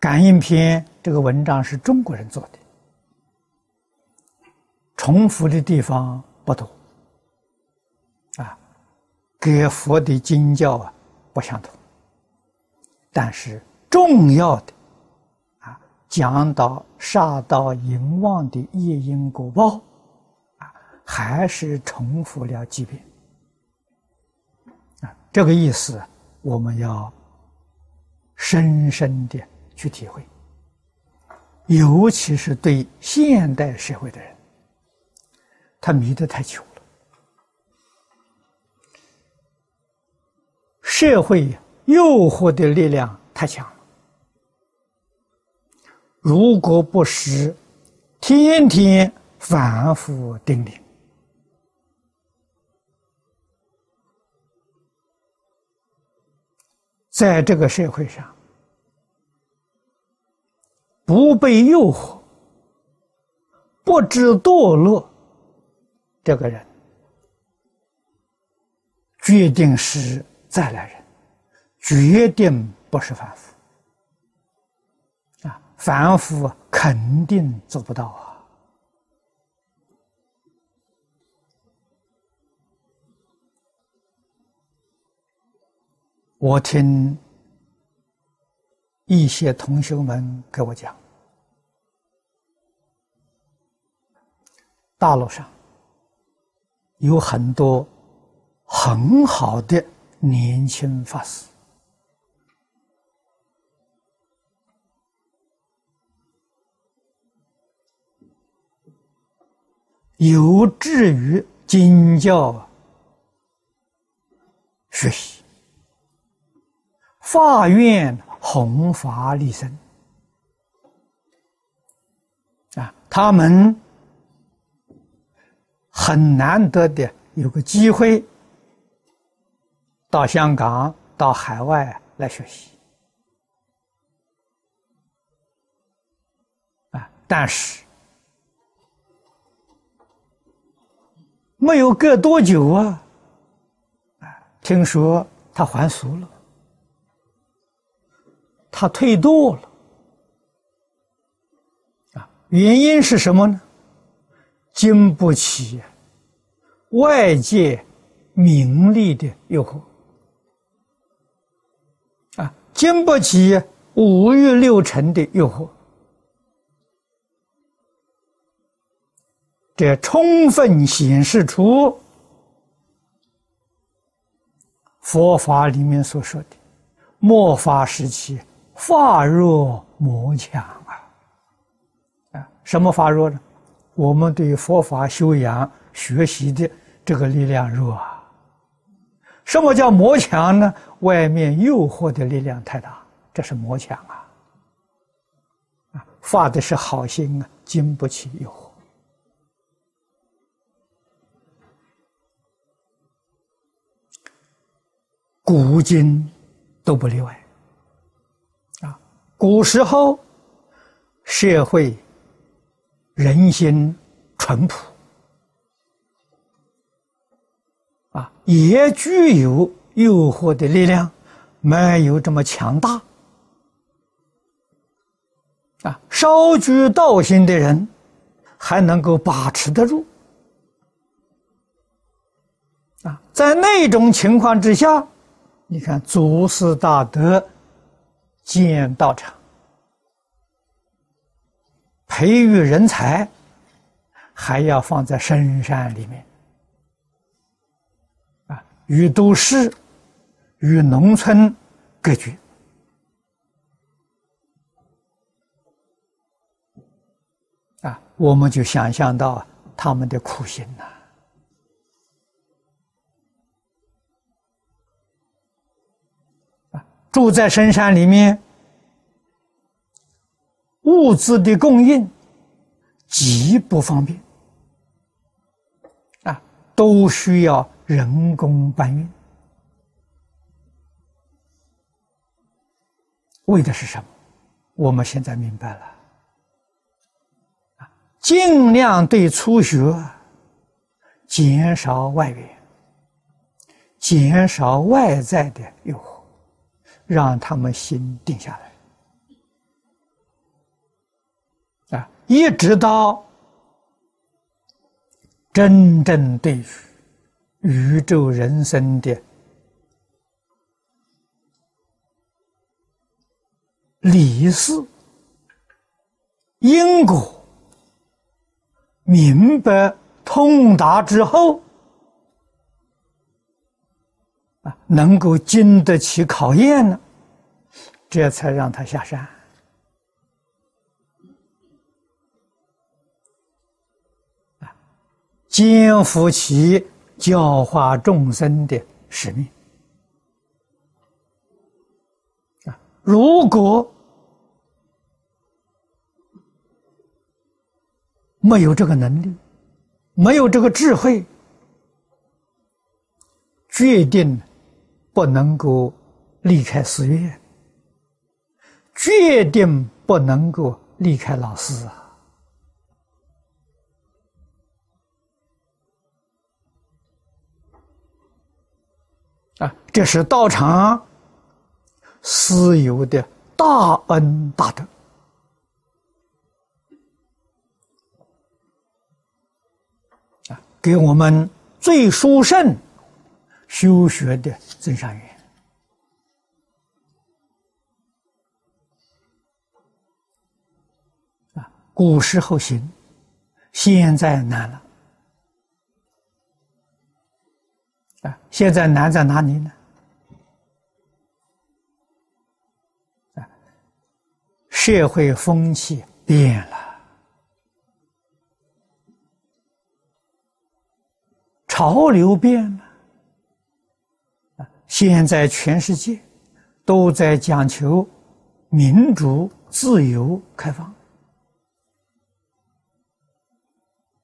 感应篇这个文章是中国人做的，重复的地方不多，啊，跟佛的经教啊不相同，但是重要的啊，讲到杀盗淫妄的业因果报，啊，还是重复了几遍，啊，这个意思我们要深深的。去体会，尤其是对现代社会的人，他迷得太久了。社会诱惑的力量太强了，如果不是天天反复叮咛，在这个社会上。不被诱惑，不知堕落，这个人决定是再来人，决定不是凡夫啊！凡夫肯定做不到啊！我听一些同学们给我讲。大陆上有很多很好的年轻法师，有志于经教学习，发愿弘法利生啊，他们。很难得的有个机会到香港、到海外来学习啊！但是没有隔多久啊，啊，听说他还俗了，他退堕了啊！原因是什么呢？经不起外界名利的诱惑啊，经不起五欲六尘的诱惑，这充分显示出佛法里面所说的末法时期法弱魔强啊！啊，什么法弱呢？我们对佛法修养学习的这个力量弱啊！什么叫魔强呢？外面诱惑的力量太大，这是魔强啊！啊，发的是好心啊，经不起诱惑。古今都不例外啊！古时候社会。人心淳朴啊，也具有诱惑的力量，没有这么强大啊。稍具道心的人还能够把持得住啊。在那种情况之下，你看祖师大德建道场。培育人才，还要放在深山里面，啊，与都市、与农村隔绝，啊，我们就想象到他们的苦心呐，啊，住在深山里面。物资的供应极不方便啊，都需要人工搬运。为的是什么？我们现在明白了啊，尽量对初学减少外援，减少外在的诱惑，让他们心定下来。一直到真正对于宇宙人生的理事因果明白通达之后，啊，能够经得起考验了，这才让他下山。肩负起教化众生的使命啊！如果没有这个能力，没有这个智慧，决定不能够离开寺院，决定不能够离开老师啊！这是道场私有的大恩大德啊，给我们最殊胜修学的真善缘啊，古时候行，现在难了。啊，现在难在哪里呢？社会风气变了，潮流变了。现在全世界都在讲求民主、自由、开放。